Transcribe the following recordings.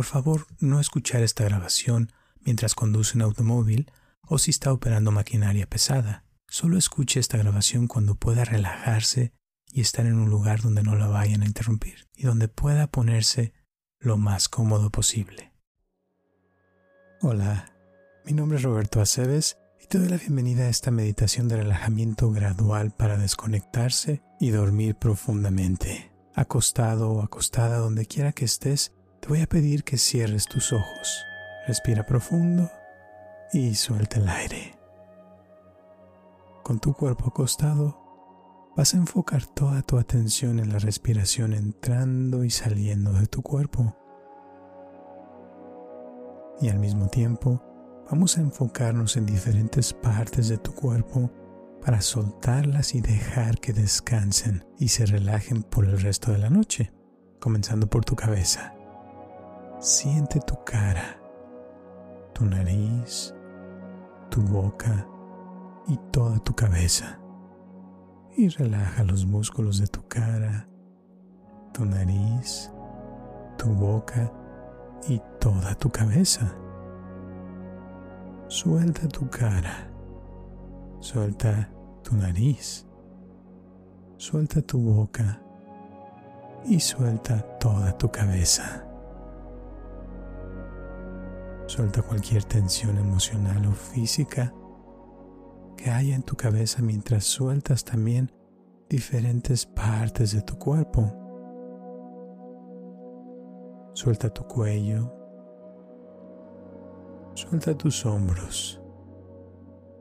Por favor, no escuchar esta grabación mientras conduce un automóvil o si está operando maquinaria pesada. Solo escuche esta grabación cuando pueda relajarse y estar en un lugar donde no la vayan a interrumpir y donde pueda ponerse lo más cómodo posible. Hola, mi nombre es Roberto Aceves y te doy la bienvenida a esta meditación de relajamiento gradual para desconectarse y dormir profundamente. Acostado o acostada donde quiera que estés, te voy a pedir que cierres tus ojos. Respira profundo y suelta el aire. Con tu cuerpo acostado, vas a enfocar toda tu atención en la respiración entrando y saliendo de tu cuerpo. Y al mismo tiempo, vamos a enfocarnos en diferentes partes de tu cuerpo para soltarlas y dejar que descansen y se relajen por el resto de la noche, comenzando por tu cabeza. Siente tu cara, tu nariz, tu boca y toda tu cabeza. Y relaja los músculos de tu cara, tu nariz, tu boca y toda tu cabeza. Suelta tu cara, suelta tu nariz, suelta tu boca y suelta toda tu cabeza. Suelta cualquier tensión emocional o física que haya en tu cabeza mientras sueltas también diferentes partes de tu cuerpo. Suelta tu cuello. Suelta tus hombros.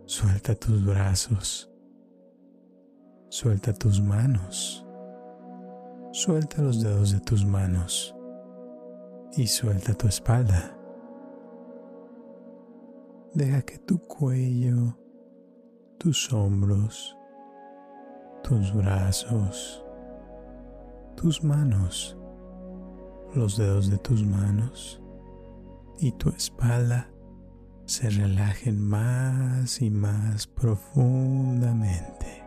Suelta tus brazos. Suelta tus manos. Suelta los dedos de tus manos. Y suelta tu espalda. Deja que tu cuello, tus hombros, tus brazos, tus manos, los dedos de tus manos y tu espalda se relajen más y más profundamente.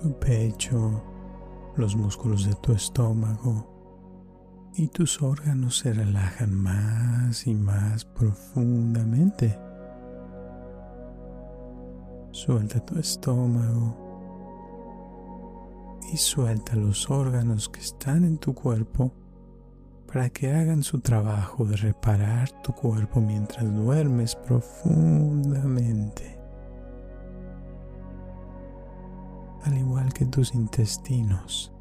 Tu pecho, los músculos de tu estómago, y tus órganos se relajan más y más profundamente. Suelta tu estómago y suelta los órganos que están en tu cuerpo para que hagan su trabajo de reparar tu cuerpo mientras duermes profundamente. Al igual que tus intestinos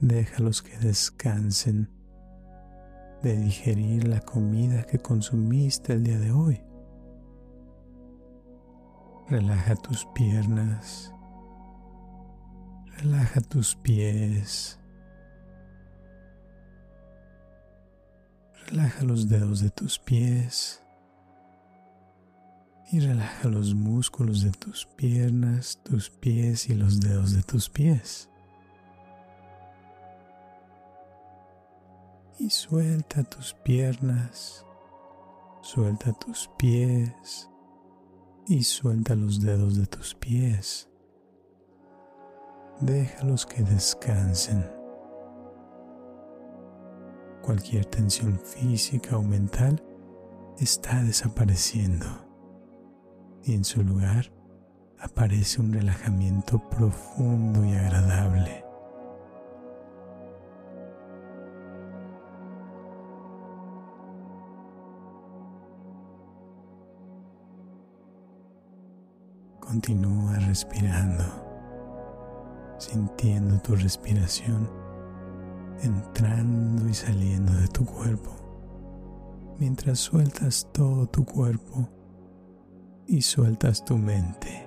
Déjalos que descansen de digerir la comida que consumiste el día de hoy. Relaja tus piernas. Relaja tus pies. Relaja los dedos de tus pies. Y relaja los músculos de tus piernas, tus pies y los dedos de tus pies. Y suelta tus piernas, suelta tus pies y suelta los dedos de tus pies. Déjalos que descansen. Cualquier tensión física o mental está desapareciendo y en su lugar aparece un relajamiento profundo y agradable. Continúa respirando, sintiendo tu respiración entrando y saliendo de tu cuerpo, mientras sueltas todo tu cuerpo y sueltas tu mente,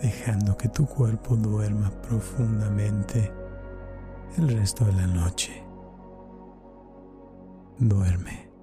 dejando que tu cuerpo duerma profundamente el resto de la noche. Duerme.